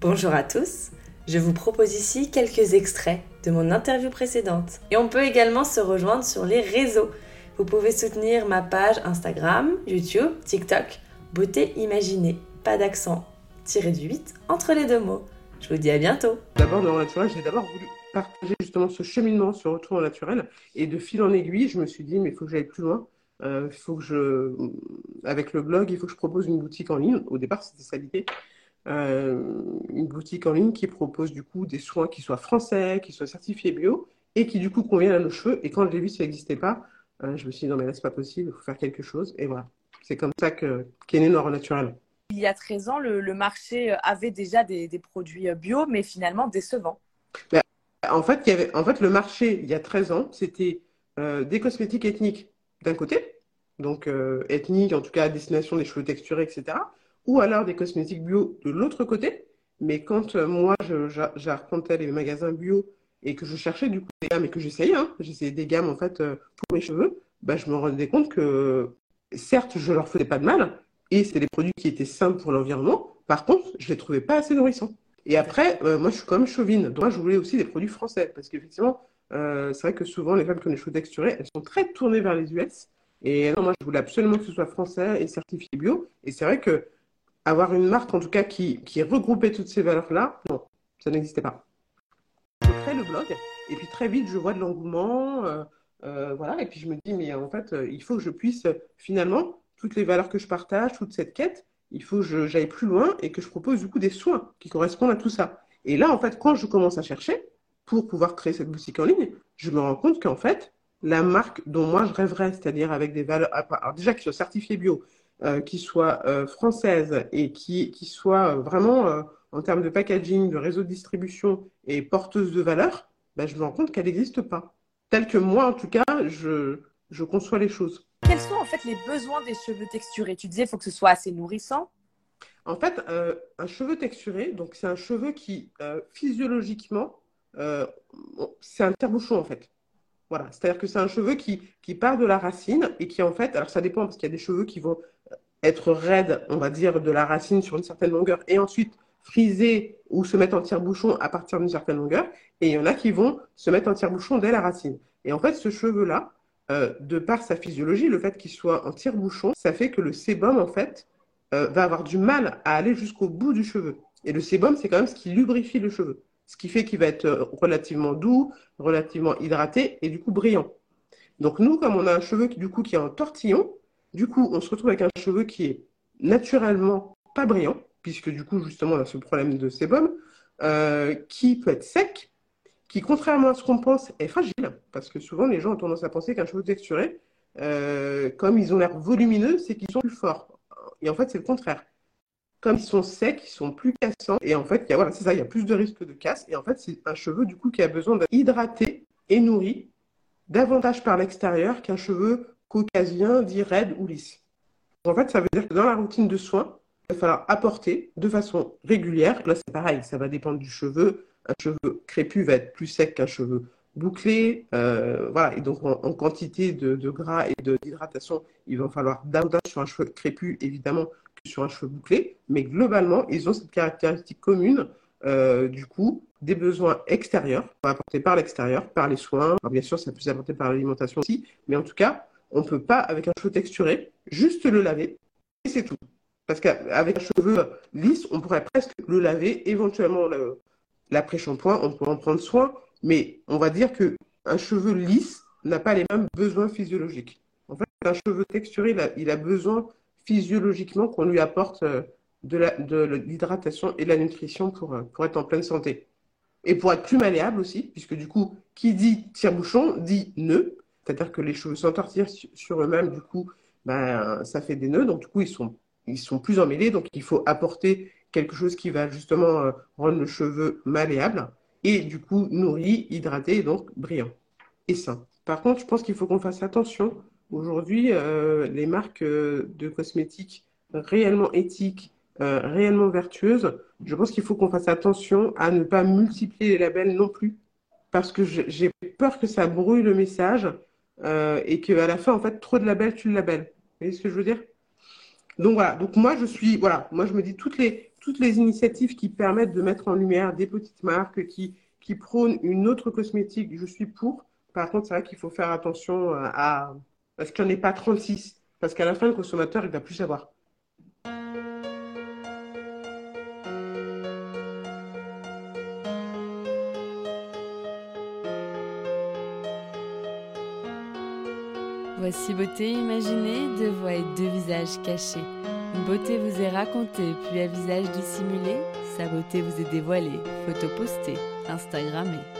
Bonjour à tous, je vous propose ici quelques extraits de mon interview précédente. Et on peut également se rejoindre sur les réseaux. Vous pouvez soutenir ma page Instagram, YouTube, TikTok, Beauté Imaginée, pas d'accent, tiré du 8 entre les deux mots. Je vous dis à bientôt. D'abord, dans le naturel, j'ai d'abord voulu partager justement ce cheminement, ce retour au naturel. Et de fil en aiguille, je me suis dit, mais il faut que j'aille plus loin. Euh, faut que je, avec le blog, il faut que je propose une boutique en ligne. Au départ, c'était ça l'idée. Euh, une boutique en ligne qui propose du coup des soins qui soient français, qui soient certifiés bio et qui du coup conviennent à nos cheveux. Et quand je l'ai vu, ça n'existait pas, euh, je me suis dit non mais là c'est pas possible, il faut faire quelque chose. Et voilà, c'est comme ça qu'est né Nord Naturel. Il y a 13 ans, le, marché avait déjà des, produits bio, mais finalement décevants. Ben, en, fait, il y avait, en fait, le marché, il y a 13 ans, c'était euh, des cosmétiques ethniques d'un côté, donc ethniques, en tout cas à destination des cheveux texturés, etc ou alors des cosmétiques bio de l'autre côté. Mais quand euh, moi, j'arpentais les magasins bio et que je cherchais du coup des gammes et que j'essayais, hein, j'essayais des gammes en fait euh, pour mes cheveux, bah, je me rendais compte que certes, je leur faisais pas de mal et c'est des produits qui étaient sains pour l'environnement. Par contre, je les trouvais pas assez nourrissants. Et après, euh, moi, je suis quand même chauvine. Donc, moi, je voulais aussi des produits français parce qu'effectivement, c'est vrai que souvent, les femmes qui ont des cheveux texturés, elles sont très tournées vers les US. Et non, moi, je voulais absolument que ce soit français et certifié bio. Et c'est vrai que avoir une marque, en tout cas, qui, qui regroupait toutes ces valeurs-là, non, ça n'existait pas. Je crée le blog, et puis très vite, je vois de l'engouement, euh, euh, voilà, et puis je me dis, mais en fait, euh, il faut que je puisse, finalement, toutes les valeurs que je partage, toute cette quête, il faut que j'aille plus loin et que je propose du coup des soins qui correspondent à tout ça. Et là, en fait, quand je commence à chercher pour pouvoir créer cette boutique en ligne, je me rends compte qu'en fait, la marque dont moi je rêverais, c'est-à-dire avec des valeurs, alors déjà qui sont certifiées bio, euh, qui soit euh, française et qui, qui soit euh, vraiment, en termes de packaging, de réseau de distribution et porteuse de valeur, ben, je me rends compte qu'elle n'existe pas. Telle que moi, en tout cas, je, je conçois les choses. Quels sont en fait les besoins des cheveux texturés? Tu disais qu'il faut que ce soit assez nourrissant. En fait, un cheveu texturé, donc c'est un cheveu qui, physiologiquement, c'est un tire-bouchon en fait. Voilà, c'est-à-dire que c'est un cheveu qui, part de la racine et qui en fait, alors ça dépend parce qu'il y a des cheveux qui vont être raide, on va dire, de la racine sur une certaine longueur et ensuite friser ou se mettre en tire-bouchon à partir d'une certaine longueur. Et il y en a qui vont se mettre en tire-bouchon dès la racine. Et en fait, ce cheveu-là, euh, de par sa physiologie, le fait qu'il soit en tire-bouchon, ça fait que le sébum, en fait, euh, va avoir du mal à aller jusqu'au bout du cheveu. Et le sébum, c'est quand même ce qui lubrifie le cheveu. Ce qui fait qu'il va être euh, relativement doux, relativement hydraté et du coup brillant. Donc nous, comme on a un cheveu qui, du coup, qui est en tortillon, du coup, on se retrouve avec un cheveu qui est naturellement pas brillant, puisque du coup, justement, on a ce problème de sébum, euh, qui peut être sec, qui, contrairement à ce qu'on pense, est fragile, parce que souvent, les gens ont tendance à penser qu'un cheveu texturé, euh, comme ils ont l'air volumineux, c'est qu'ils sont plus forts. Et en fait, c'est le contraire. Comme ils sont secs, ils sont plus cassants. Et en fait, y a, voilà, c'est ça, il y a plus de risque de casse. Et en fait, c'est un cheveu, du coup, qui a besoin d'être hydraté et nourri davantage par l'extérieur qu'un cheveu caucasien dit raide ou lisse. En fait, ça veut dire que dans la routine de soins, il va falloir apporter de façon régulière. Là, c'est pareil, ça va dépendre du cheveu. Un cheveu crépu va être plus sec qu'un cheveu bouclé. Euh, voilà, et donc en, quantité de, gras et d'hydratation, il va falloir davantage sur un cheveu crépu, évidemment, sur un cheveu bouclé. Mais globalement, ils ont cette caractéristique commune, euh, du coup, des besoins extérieurs, apportés par l'extérieur, par les soins. bien sûr, ça peut s'apporter par l'alimentation aussi, mais en tout cas, on ne peut pas, avec un cheveu texturé, juste le laver et c'est tout. Parce qu'avec un cheveu lisse, on pourrait presque le laver, éventuellement l'après-shampoing, on pourrait en prendre soin, mais on va dire qu'un cheveu lisse n'a pas les mêmes besoins physiologiques. En fait, un cheveu texturé, il a, besoin physiologiquement qu'on lui apporte euh, de l'hydratation et de la nutrition pour, euh, pour être en pleine santé. Et pour être plus malléable aussi, puisque du coup, qui dit tire-bouchon dit nœud. C'est-à-dire que les cheveux s'entortillent sur eux-mêmes, du coup, ben, ça fait des nœuds, donc du coup, ils sont, ils sont plus emmêlés, donc il faut apporter quelque chose qui va justement euh, rendre le cheveu malléable et du coup nourri, hydraté et donc brillant et sain. Par contre, je pense qu'il faut qu'on fasse attention. Aujourd'hui, euh, les marques euh, de cosmétiques réellement éthiques, réellement vertueuses, je pense qu'il faut qu'on fasse attention à ne pas multiplier les labels non plus, parce que j'ai peur que ça brouille le message euh, et qu'à la fin, en fait, trop de labels, tu le labels. Vous voyez ce que je veux dire? Donc voilà, donc moi je suis, voilà, moi je me dis toutes les, toutes les initiatives qui permettent de mettre en lumière des petites marques qui, qui prônent une autre cosmétique, je suis pour. Par contre, c'est vrai qu'il faut faire attention à ce qu'il n'y en ait pas 36. Parce qu'à la fin, le consommateur, il va plus savoir. Voici beauté imaginée, deux voix et deux visages cachés. Une beauté vous est racontée, puis un visage dissimulé. Sa beauté vous est dévoilée, photo postée, Instagrammée.